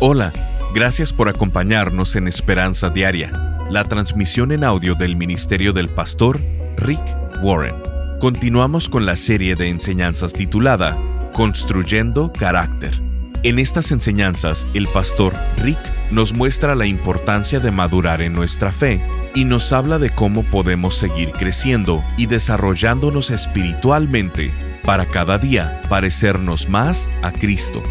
Hola, gracias por acompañarnos en Esperanza Diaria, la transmisión en audio del Ministerio del Pastor Rick Warren. Continuamos con la serie de enseñanzas titulada Construyendo Carácter. En estas enseñanzas, el pastor Rick nos muestra la importancia de madurar en nuestra fe y nos habla de cómo podemos seguir creciendo y desarrollándonos espiritualmente para cada día parecernos más a Cristo.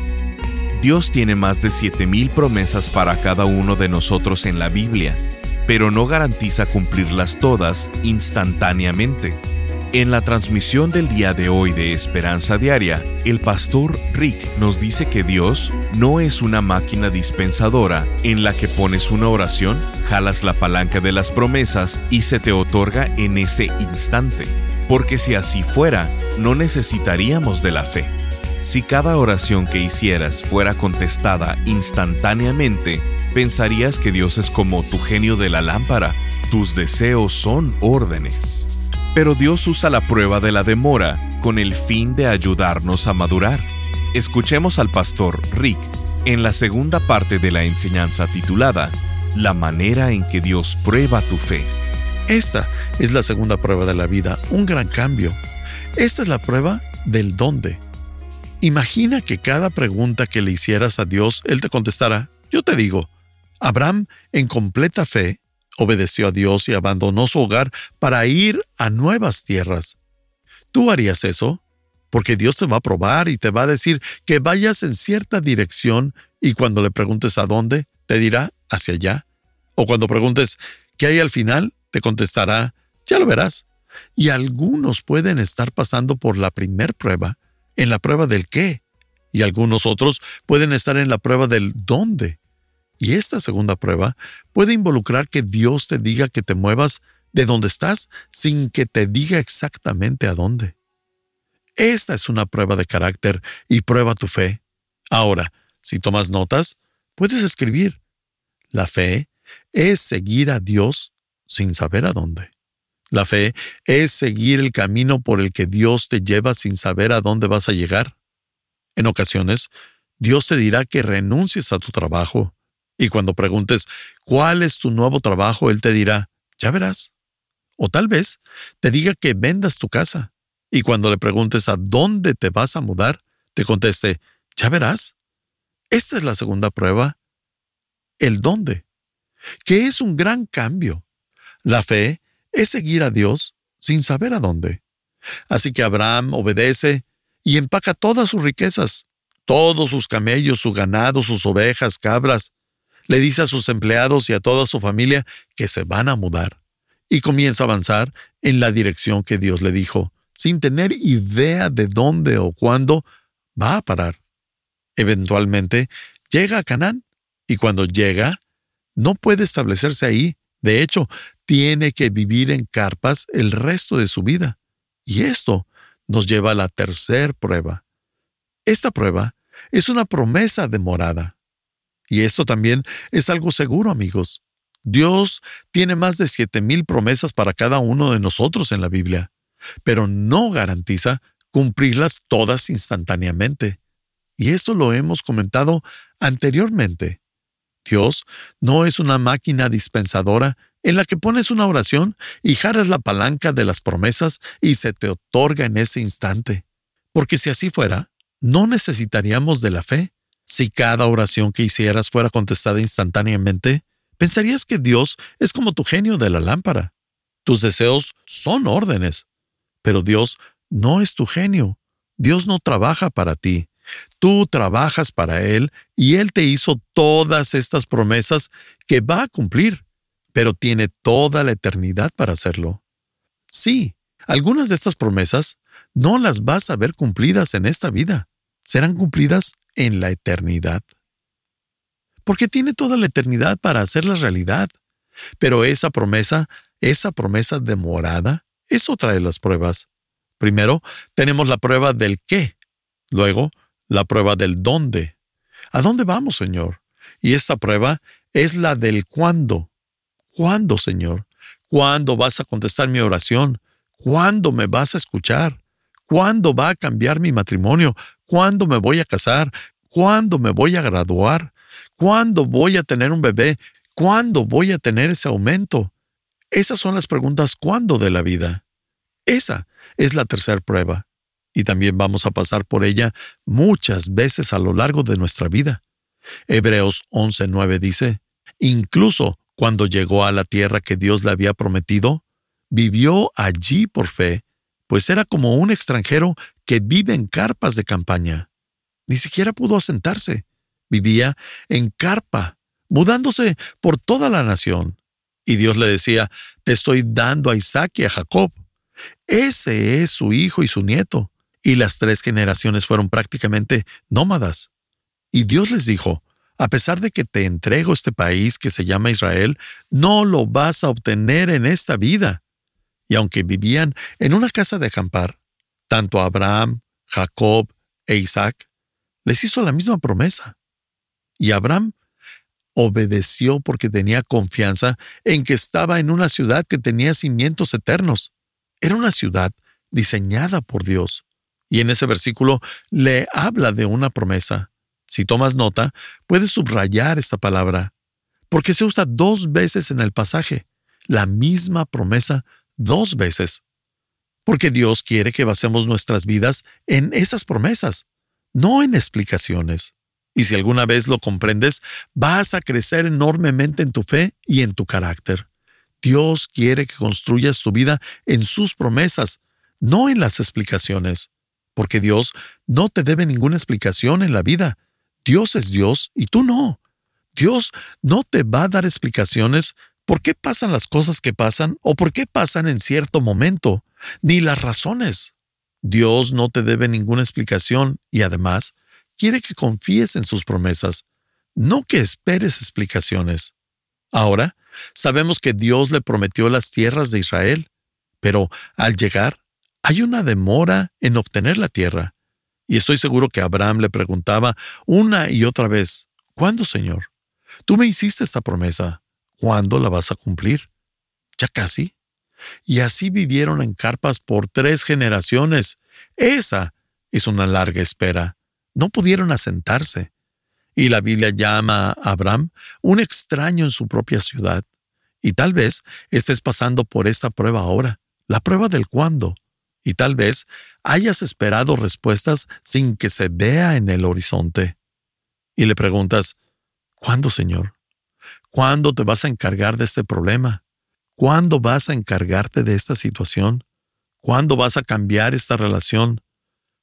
Dios tiene más de 7.000 promesas para cada uno de nosotros en la Biblia, pero no garantiza cumplirlas todas instantáneamente. En la transmisión del día de hoy de Esperanza Diaria, el pastor Rick nos dice que Dios no es una máquina dispensadora en la que pones una oración, jalas la palanca de las promesas y se te otorga en ese instante, porque si así fuera, no necesitaríamos de la fe. Si cada oración que hicieras fuera contestada instantáneamente, pensarías que Dios es como tu genio de la lámpara. Tus deseos son órdenes. Pero Dios usa la prueba de la demora con el fin de ayudarnos a madurar. Escuchemos al pastor Rick en la segunda parte de la enseñanza titulada La manera en que Dios prueba tu fe. Esta es la segunda prueba de la vida, un gran cambio. Esta es la prueba del dónde. Imagina que cada pregunta que le hicieras a Dios, Él te contestara, yo te digo, Abraham, en completa fe, obedeció a Dios y abandonó su hogar para ir a nuevas tierras. ¿Tú harías eso? Porque Dios te va a probar y te va a decir que vayas en cierta dirección y cuando le preguntes a dónde, te dirá hacia allá. O cuando preguntes qué hay al final, te contestará, ya lo verás. Y algunos pueden estar pasando por la primer prueba en la prueba del qué, y algunos otros pueden estar en la prueba del dónde. Y esta segunda prueba puede involucrar que Dios te diga que te muevas de donde estás sin que te diga exactamente a dónde. Esta es una prueba de carácter y prueba tu fe. Ahora, si tomas notas, puedes escribir. La fe es seguir a Dios sin saber a dónde. La fe es seguir el camino por el que Dios te lleva sin saber a dónde vas a llegar. En ocasiones, Dios te dirá que renuncies a tu trabajo, y cuando preguntes cuál es tu nuevo trabajo, Él te dirá, ya verás. O tal vez te diga que vendas tu casa, y cuando le preguntes a dónde te vas a mudar, te conteste, ya verás. Esta es la segunda prueba, el dónde, que es un gran cambio. La fe es seguir a Dios sin saber a dónde. Así que Abraham obedece y empaca todas sus riquezas, todos sus camellos, su ganado, sus ovejas, cabras. Le dice a sus empleados y a toda su familia que se van a mudar. Y comienza a avanzar en la dirección que Dios le dijo, sin tener idea de dónde o cuándo va a parar. Eventualmente llega a Canaán y cuando llega, no puede establecerse ahí. De hecho, tiene que vivir en carpas el resto de su vida. Y esto nos lleva a la tercera prueba. Esta prueba es una promesa de morada. Y esto también es algo seguro, amigos. Dios tiene más de siete mil promesas para cada uno de nosotros en la Biblia, pero no garantiza cumplirlas todas instantáneamente. Y esto lo hemos comentado anteriormente. Dios no es una máquina dispensadora en la que pones una oración y jaras la palanca de las promesas y se te otorga en ese instante. Porque si así fuera, no necesitaríamos de la fe. Si cada oración que hicieras fuera contestada instantáneamente, pensarías que Dios es como tu genio de la lámpara. Tus deseos son órdenes, pero Dios no es tu genio. Dios no trabaja para ti. Tú trabajas para Él y Él te hizo todas estas promesas que va a cumplir pero tiene toda la eternidad para hacerlo. Sí, algunas de estas promesas no las vas a ver cumplidas en esta vida, serán cumplidas en la eternidad. Porque tiene toda la eternidad para hacerlas realidad. Pero esa promesa, esa promesa demorada, es otra de las pruebas. Primero, tenemos la prueba del qué, luego, la prueba del dónde. ¿A dónde vamos, Señor? Y esta prueba es la del cuándo. ¿Cuándo, Señor? ¿Cuándo vas a contestar mi oración? ¿Cuándo me vas a escuchar? ¿Cuándo va a cambiar mi matrimonio? ¿Cuándo me voy a casar? ¿Cuándo me voy a graduar? ¿Cuándo voy a tener un bebé? ¿Cuándo voy a tener ese aumento? Esas son las preguntas ¿cuándo de la vida? Esa es la tercera prueba. Y también vamos a pasar por ella muchas veces a lo largo de nuestra vida. Hebreos 11:9 dice, incluso cuando llegó a la tierra que Dios le había prometido, vivió allí por fe, pues era como un extranjero que vive en carpas de campaña. Ni siquiera pudo asentarse. Vivía en carpa, mudándose por toda la nación. Y Dios le decía, te estoy dando a Isaac y a Jacob. Ese es su hijo y su nieto. Y las tres generaciones fueron prácticamente nómadas. Y Dios les dijo, a pesar de que te entrego este país que se llama Israel, no lo vas a obtener en esta vida. Y aunque vivían en una casa de acampar, tanto Abraham, Jacob e Isaac les hizo la misma promesa. Y Abraham obedeció porque tenía confianza en que estaba en una ciudad que tenía cimientos eternos. Era una ciudad diseñada por Dios. Y en ese versículo le habla de una promesa. Si tomas nota, puedes subrayar esta palabra, porque se usa dos veces en el pasaje, la misma promesa dos veces. Porque Dios quiere que basemos nuestras vidas en esas promesas, no en explicaciones. Y si alguna vez lo comprendes, vas a crecer enormemente en tu fe y en tu carácter. Dios quiere que construyas tu vida en sus promesas, no en las explicaciones, porque Dios no te debe ninguna explicación en la vida. Dios es Dios y tú no. Dios no te va a dar explicaciones por qué pasan las cosas que pasan o por qué pasan en cierto momento, ni las razones. Dios no te debe ninguna explicación y además quiere que confíes en sus promesas, no que esperes explicaciones. Ahora, sabemos que Dios le prometió las tierras de Israel, pero al llegar hay una demora en obtener la tierra. Y estoy seguro que Abraham le preguntaba una y otra vez, ¿cuándo, Señor? Tú me hiciste esta promesa. ¿Cuándo la vas a cumplir? Ya casi. Y así vivieron en carpas por tres generaciones. Esa es una larga espera. No pudieron asentarse. Y la Biblia llama a Abraham un extraño en su propia ciudad. Y tal vez estés pasando por esta prueba ahora, la prueba del cuándo. Y tal vez hayas esperado respuestas sin que se vea en el horizonte. Y le preguntas, ¿cuándo, Señor? ¿Cuándo te vas a encargar de este problema? ¿Cuándo vas a encargarte de esta situación? ¿Cuándo vas a cambiar esta relación?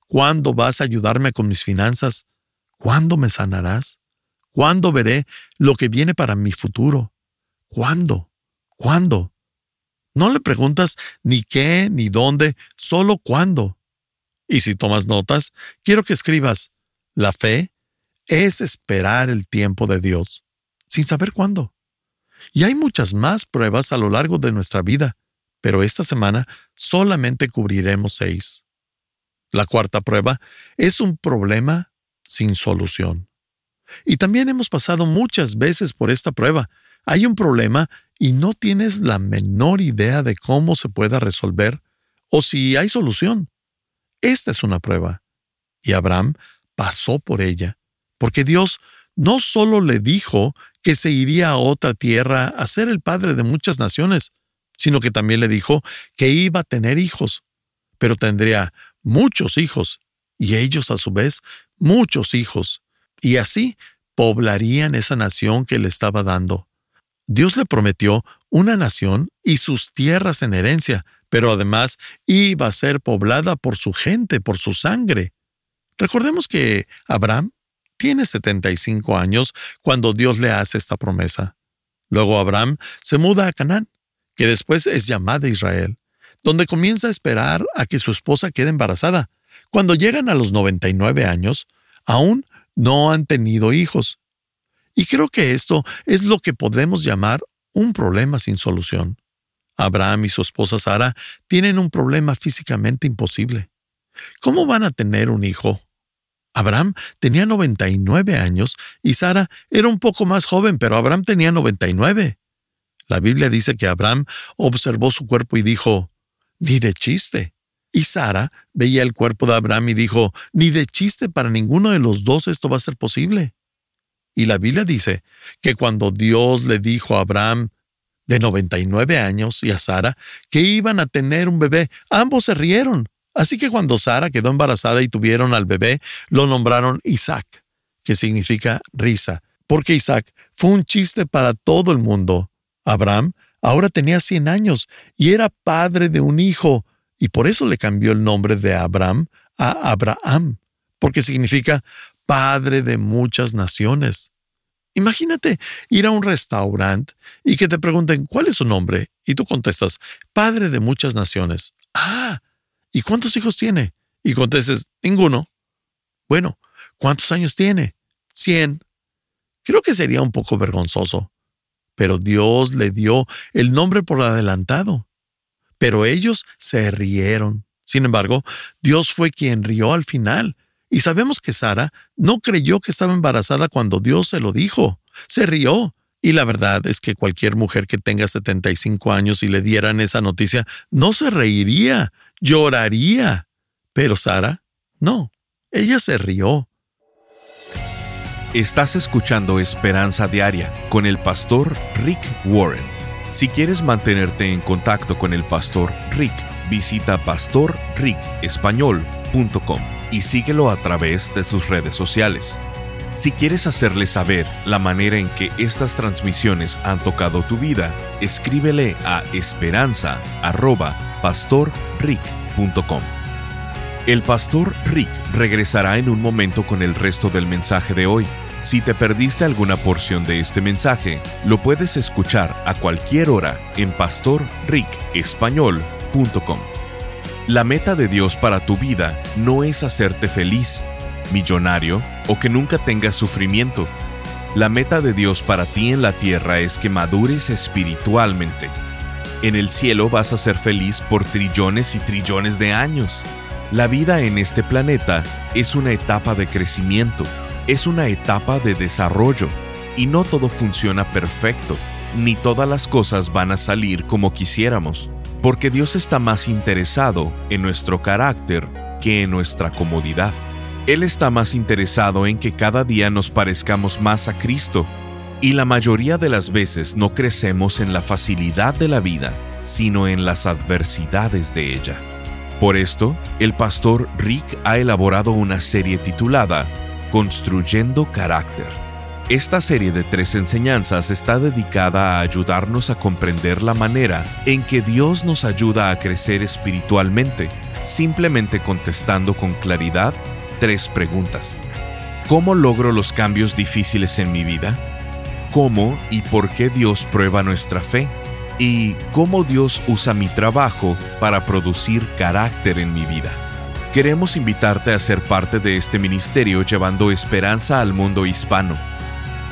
¿Cuándo vas a ayudarme con mis finanzas? ¿Cuándo me sanarás? ¿Cuándo veré lo que viene para mi futuro? ¿Cuándo? ¿Cuándo? No le preguntas ni qué ni dónde, solo cuándo. Y si tomas notas, quiero que escribas, la fe es esperar el tiempo de Dios sin saber cuándo. Y hay muchas más pruebas a lo largo de nuestra vida, pero esta semana solamente cubriremos seis. La cuarta prueba es un problema sin solución. Y también hemos pasado muchas veces por esta prueba. Hay un problema y no tienes la menor idea de cómo se pueda resolver o si hay solución. Esta es una prueba. Y Abraham pasó por ella, porque Dios no solo le dijo que se iría a otra tierra a ser el padre de muchas naciones, sino que también le dijo que iba a tener hijos, pero tendría muchos hijos, y ellos a su vez muchos hijos, y así poblarían esa nación que le estaba dando. Dios le prometió una nación y sus tierras en herencia, pero además iba a ser poblada por su gente, por su sangre. Recordemos que Abraham tiene 75 años cuando Dios le hace esta promesa. Luego Abraham se muda a Canaán, que después es llamada Israel, donde comienza a esperar a que su esposa quede embarazada. Cuando llegan a los 99 años, aún no han tenido hijos. Y creo que esto es lo que podemos llamar un problema sin solución. Abraham y su esposa Sara tienen un problema físicamente imposible. ¿Cómo van a tener un hijo Abraham tenía 99 años y Sara era un poco más joven, pero Abraham tenía 99. La Biblia dice que Abraham observó su cuerpo y dijo, ni de chiste. Y Sara veía el cuerpo de Abraham y dijo, ni de chiste para ninguno de los dos esto va a ser posible. Y la Biblia dice que cuando Dios le dijo a Abraham, de 99 años, y a Sara, que iban a tener un bebé, ambos se rieron. Así que cuando Sara quedó embarazada y tuvieron al bebé, lo nombraron Isaac, que significa risa, porque Isaac fue un chiste para todo el mundo. Abraham ahora tenía 100 años y era padre de un hijo, y por eso le cambió el nombre de Abraham a Abraham, porque significa padre de muchas naciones. Imagínate ir a un restaurante y que te pregunten cuál es su nombre y tú contestas, padre de muchas naciones. Ah, ¿y cuántos hijos tiene? Y contestes, ninguno. Bueno, ¿cuántos años tiene? Cien. Creo que sería un poco vergonzoso. Pero Dios le dio el nombre por adelantado. Pero ellos se rieron. Sin embargo, Dios fue quien rió al final y sabemos que Sara no creyó que estaba embarazada cuando Dios se lo dijo. Se rió. Y la verdad es que cualquier mujer que tenga 75 años y le dieran esa noticia, no se reiría, lloraría. Pero Sara, no. Ella se rió. Estás escuchando Esperanza Diaria con el pastor Rick Warren. Si quieres mantenerte en contacto con el pastor Rick, visita pastorricespañol.com y síguelo a través de sus redes sociales. Si quieres hacerle saber la manera en que estas transmisiones han tocado tu vida, escríbele a esperanza.pastorrick.com. El pastor Rick regresará en un momento con el resto del mensaje de hoy. Si te perdiste alguna porción de este mensaje, lo puedes escuchar a cualquier hora en pastorricespañol.com. La meta de Dios para tu vida no es hacerte feliz, millonario o que nunca tengas sufrimiento. La meta de Dios para ti en la tierra es que madures espiritualmente. En el cielo vas a ser feliz por trillones y trillones de años. La vida en este planeta es una etapa de crecimiento, es una etapa de desarrollo, y no todo funciona perfecto, ni todas las cosas van a salir como quisiéramos porque Dios está más interesado en nuestro carácter que en nuestra comodidad. Él está más interesado en que cada día nos parezcamos más a Cristo, y la mayoría de las veces no crecemos en la facilidad de la vida, sino en las adversidades de ella. Por esto, el pastor Rick ha elaborado una serie titulada Construyendo Carácter esta serie de tres enseñanzas está dedicada a ayudarnos a comprender la manera en que Dios nos ayuda a crecer espiritualmente, simplemente contestando con claridad tres preguntas. ¿Cómo logro los cambios difíciles en mi vida? ¿Cómo y por qué Dios prueba nuestra fe? ¿Y cómo Dios usa mi trabajo para producir carácter en mi vida? Queremos invitarte a ser parte de este ministerio llevando esperanza al mundo hispano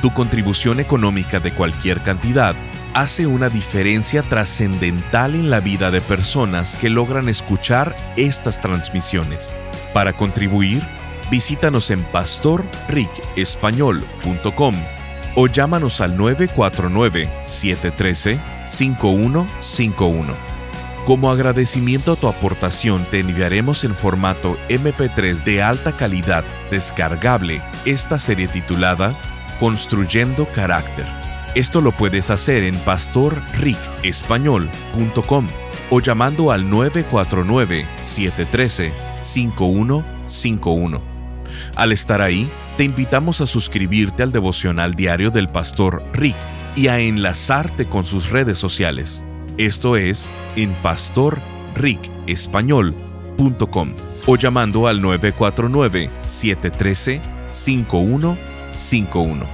tu contribución económica de cualquier cantidad hace una diferencia trascendental en la vida de personas que logran escuchar estas transmisiones. Para contribuir, visítanos en pastorricespañol.com o llámanos al 949-713-5151. Como agradecimiento a tu aportación te enviaremos en formato MP3 de alta calidad descargable esta serie titulada Construyendo Carácter. Esto lo puedes hacer en pastorricespañol.com o llamando al 949-713-5151. Al estar ahí, te invitamos a suscribirte al devocional diario del pastor Rick y a enlazarte con sus redes sociales. Esto es en pastorricespañol.com o llamando al 949 713 5151 51.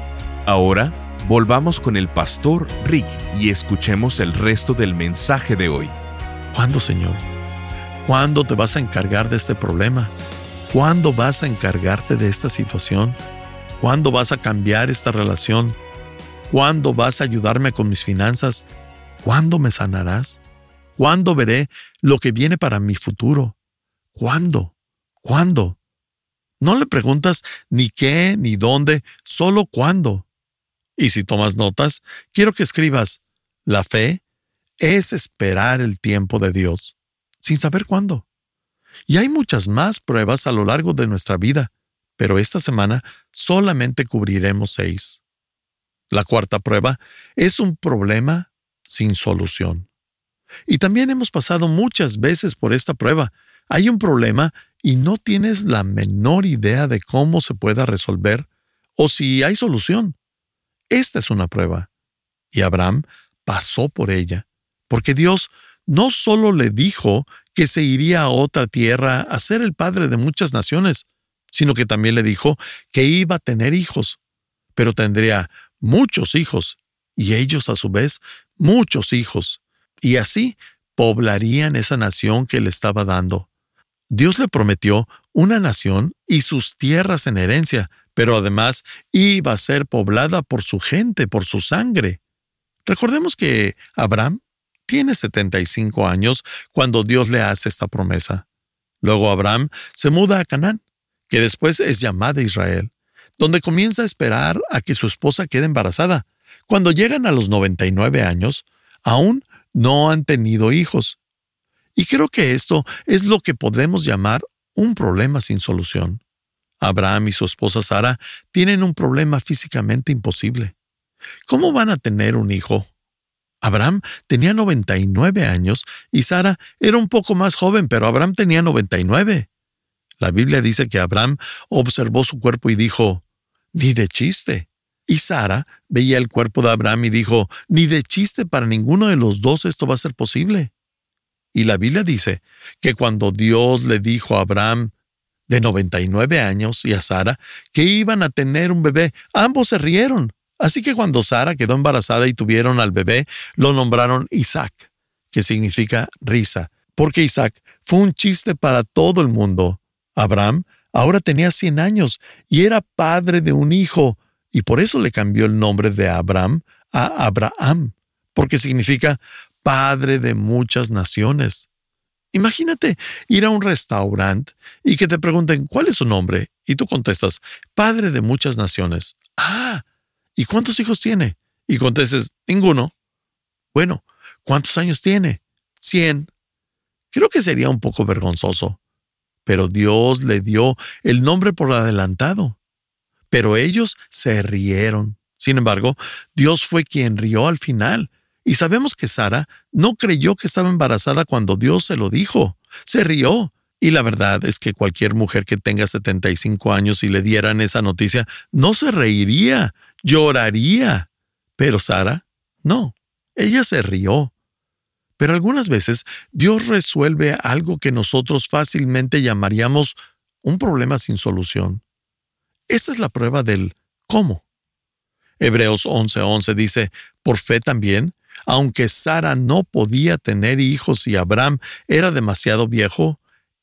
Ahora, volvamos con el pastor Rick y escuchemos el resto del mensaje de hoy. ¿Cuándo, Señor? ¿Cuándo te vas a encargar de este problema? ¿Cuándo vas a encargarte de esta situación? ¿Cuándo vas a cambiar esta relación? ¿Cuándo vas a ayudarme con mis finanzas? ¿Cuándo me sanarás? ¿Cuándo veré lo que viene para mi futuro? ¿Cuándo? ¿Cuándo? No le preguntas ni qué ni dónde, solo cuándo. Y si tomas notas, quiero que escribas, la fe es esperar el tiempo de Dios, sin saber cuándo. Y hay muchas más pruebas a lo largo de nuestra vida, pero esta semana solamente cubriremos seis. La cuarta prueba es un problema sin solución. Y también hemos pasado muchas veces por esta prueba. Hay un problema y no tienes la menor idea de cómo se pueda resolver o si hay solución. Esta es una prueba. Y Abraham pasó por ella, porque Dios no solo le dijo que se iría a otra tierra a ser el padre de muchas naciones, sino que también le dijo que iba a tener hijos, pero tendría muchos hijos, y ellos a su vez muchos hijos, y así poblarían esa nación que le estaba dando. Dios le prometió una nación y sus tierras en herencia, pero además iba a ser poblada por su gente, por su sangre. Recordemos que Abraham tiene 75 años cuando Dios le hace esta promesa. Luego Abraham se muda a Canaán que después es llamada Israel, donde comienza a esperar a que su esposa quede embarazada. Cuando llegan a los 99 años, aún no han tenido hijos. Y creo que esto es lo que podemos llamar un problema sin solución. Abraham y su esposa Sara tienen un problema físicamente imposible. ¿Cómo van a tener un hijo? Abraham tenía 99 años y Sara era un poco más joven, pero Abraham tenía 99. La Biblia dice que Abraham observó su cuerpo y dijo, ni de chiste. Y Sara veía el cuerpo de Abraham y dijo, ni de chiste para ninguno de los dos esto va a ser posible. Y la Biblia dice que cuando Dios le dijo a Abraham, de 99 años, y a Sara, que iban a tener un bebé, ambos se rieron. Así que cuando Sara quedó embarazada y tuvieron al bebé, lo nombraron Isaac, que significa risa, porque Isaac fue un chiste para todo el mundo. Abraham ahora tenía 100 años y era padre de un hijo, y por eso le cambió el nombre de Abraham a Abraham, porque significa padre de muchas naciones. Imagínate ir a un restaurante y que te pregunten cuál es su nombre y tú contestas, padre de muchas naciones. Ah, ¿y cuántos hijos tiene? Y contestes, ninguno. Bueno, ¿cuántos años tiene? Cien. Creo que sería un poco vergonzoso pero Dios le dio el nombre por adelantado. Pero ellos se rieron. Sin embargo, Dios fue quien rió al final. Y sabemos que Sara no creyó que estaba embarazada cuando Dios se lo dijo. Se rió. Y la verdad es que cualquier mujer que tenga 75 años y le dieran esa noticia, no se reiría, lloraría. Pero Sara, no. Ella se rió. Pero algunas veces Dios resuelve algo que nosotros fácilmente llamaríamos un problema sin solución. Esta es la prueba del cómo. Hebreos 11:11 dice, por fe también, aunque Sara no podía tener hijos y Abraham era demasiado viejo,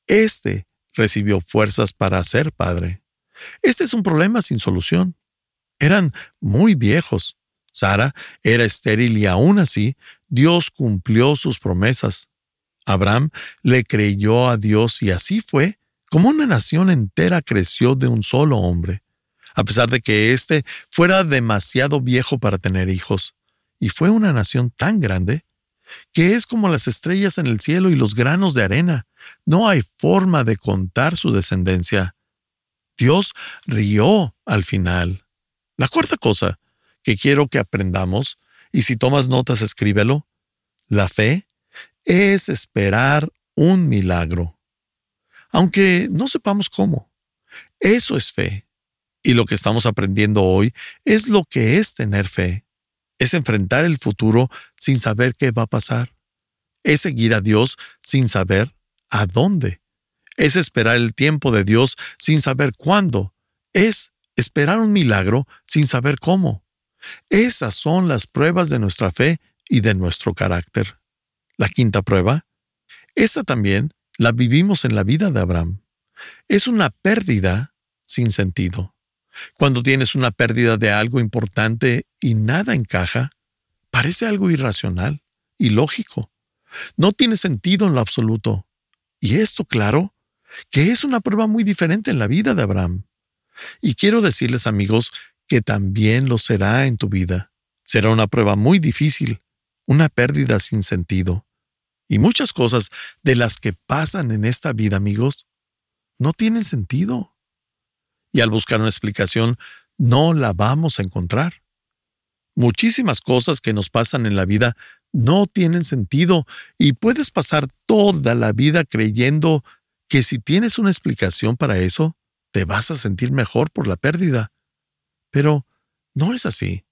éste recibió fuerzas para ser padre. Este es un problema sin solución. Eran muy viejos. Sara era estéril y aún así Dios cumplió sus promesas. Abraham le creyó a Dios y así fue como una nación entera creció de un solo hombre, a pesar de que éste fuera demasiado viejo para tener hijos. Y fue una nación tan grande que es como las estrellas en el cielo y los granos de arena. No hay forma de contar su descendencia. Dios rió al final. La cuarta cosa que quiero que aprendamos y si tomas notas, escríbelo. La fe es esperar un milagro. Aunque no sepamos cómo. Eso es fe. Y lo que estamos aprendiendo hoy es lo que es tener fe. Es enfrentar el futuro sin saber qué va a pasar. Es seguir a Dios sin saber a dónde. Es esperar el tiempo de Dios sin saber cuándo. Es esperar un milagro sin saber cómo. Esas son las pruebas de nuestra fe y de nuestro carácter. La quinta prueba, esta también la vivimos en la vida de Abraham. Es una pérdida sin sentido. Cuando tienes una pérdida de algo importante y nada encaja, parece algo irracional, ilógico. No tiene sentido en lo absoluto. Y esto, claro, que es una prueba muy diferente en la vida de Abraham. Y quiero decirles, amigos, que también lo será en tu vida. Será una prueba muy difícil, una pérdida sin sentido. Y muchas cosas de las que pasan en esta vida, amigos, no tienen sentido. Y al buscar una explicación, no la vamos a encontrar. Muchísimas cosas que nos pasan en la vida no tienen sentido y puedes pasar toda la vida creyendo que si tienes una explicación para eso, te vas a sentir mejor por la pérdida. Pero no es así.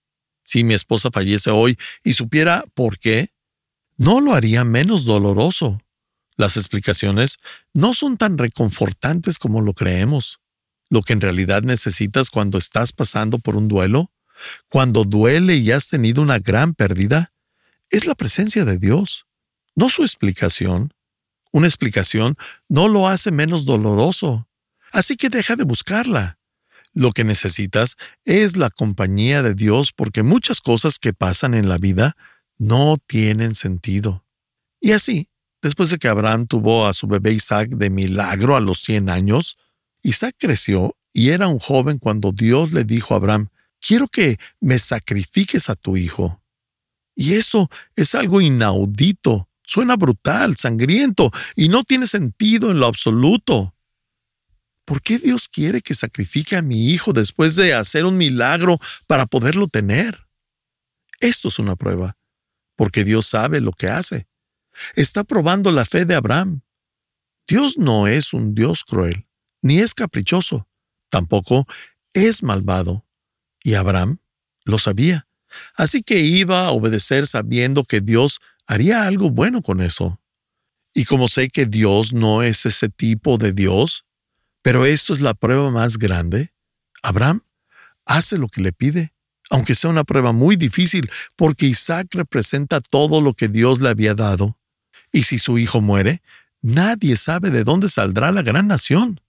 Si mi esposa fallece hoy y supiera por qué, no lo haría menos doloroso. Las explicaciones no son tan reconfortantes como lo creemos. Lo que en realidad necesitas cuando estás pasando por un duelo, cuando duele y has tenido una gran pérdida, es la presencia de Dios, no su explicación. Una explicación no lo hace menos doloroso. Así que deja de buscarla. Lo que necesitas es la compañía de Dios porque muchas cosas que pasan en la vida no tienen sentido. Y así, después de que Abraham tuvo a su bebé Isaac de milagro a los 100 años, Isaac creció y era un joven cuando Dios le dijo a Abraham, quiero que me sacrifiques a tu hijo. Y eso es algo inaudito, suena brutal, sangriento, y no tiene sentido en lo absoluto. ¿Por qué Dios quiere que sacrifique a mi hijo después de hacer un milagro para poderlo tener? Esto es una prueba, porque Dios sabe lo que hace. Está probando la fe de Abraham. Dios no es un Dios cruel, ni es caprichoso, tampoco es malvado. Y Abraham lo sabía. Así que iba a obedecer sabiendo que Dios haría algo bueno con eso. Y como sé que Dios no es ese tipo de Dios, pero esto es la prueba más grande. Abraham hace lo que le pide, aunque sea una prueba muy difícil, porque Isaac representa todo lo que Dios le había dado. Y si su hijo muere, nadie sabe de dónde saldrá la gran nación.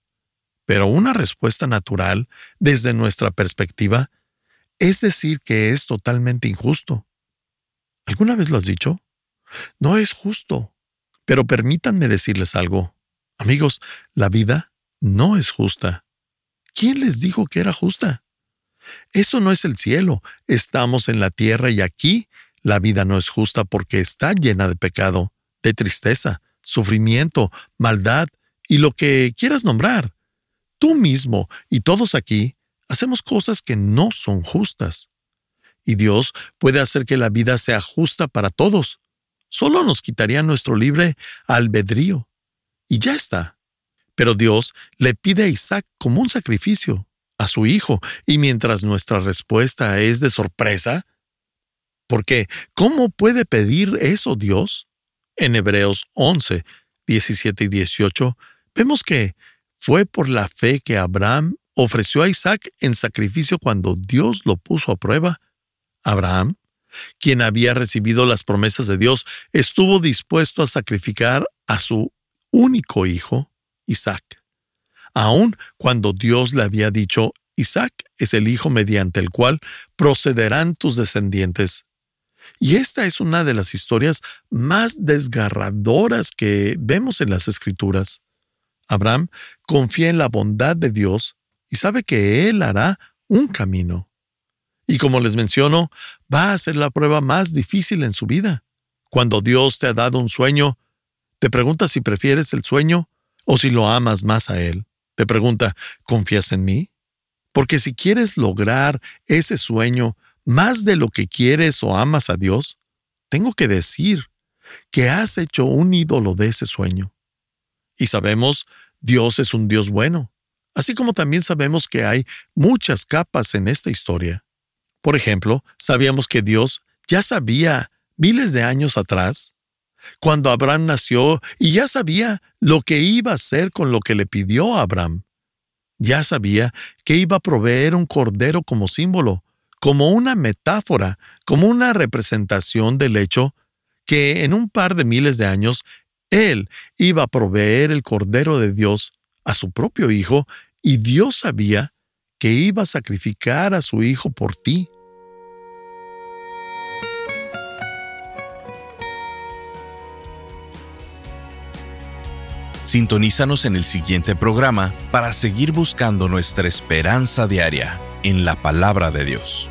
Pero una respuesta natural, desde nuestra perspectiva, es decir que es totalmente injusto. ¿Alguna vez lo has dicho? No es justo. Pero permítanme decirles algo. Amigos, la vida no es justa. ¿Quién les dijo que era justa? Esto no es el cielo, estamos en la tierra y aquí la vida no es justa porque está llena de pecado, de tristeza, sufrimiento, maldad y lo que quieras nombrar. Tú mismo y todos aquí hacemos cosas que no son justas. Y Dios puede hacer que la vida sea justa para todos. Solo nos quitaría nuestro libre albedrío. Y ya está. Pero Dios le pide a Isaac como un sacrificio a su hijo, y mientras nuestra respuesta es de sorpresa, porque ¿cómo puede pedir eso Dios? En Hebreos 11, 17 y 18, vemos que fue por la fe que Abraham ofreció a Isaac en sacrificio cuando Dios lo puso a prueba. Abraham, quien había recibido las promesas de Dios, estuvo dispuesto a sacrificar a su único hijo Isaac, aun cuando Dios le había dicho, Isaac es el hijo mediante el cual procederán tus descendientes. Y esta es una de las historias más desgarradoras que vemos en las Escrituras. Abraham confía en la bondad de Dios y sabe que Él hará un camino. Y como les menciono, va a ser la prueba más difícil en su vida. Cuando Dios te ha dado un sueño, te preguntas si prefieres el sueño o si lo amas más a Él. Te pregunta, ¿confías en mí? Porque si quieres lograr ese sueño más de lo que quieres o amas a Dios, tengo que decir que has hecho un ídolo de ese sueño. Y sabemos, Dios es un Dios bueno, así como también sabemos que hay muchas capas en esta historia. Por ejemplo, sabíamos que Dios ya sabía miles de años atrás cuando Abraham nació y ya sabía lo que iba a hacer con lo que le pidió a Abraham. Ya sabía que iba a proveer un cordero como símbolo, como una metáfora, como una representación del hecho que en un par de miles de años él iba a proveer el cordero de Dios a su propio hijo y Dios sabía que iba a sacrificar a su hijo por ti. Sintonízanos en el siguiente programa para seguir buscando nuestra esperanza diaria en la palabra de Dios.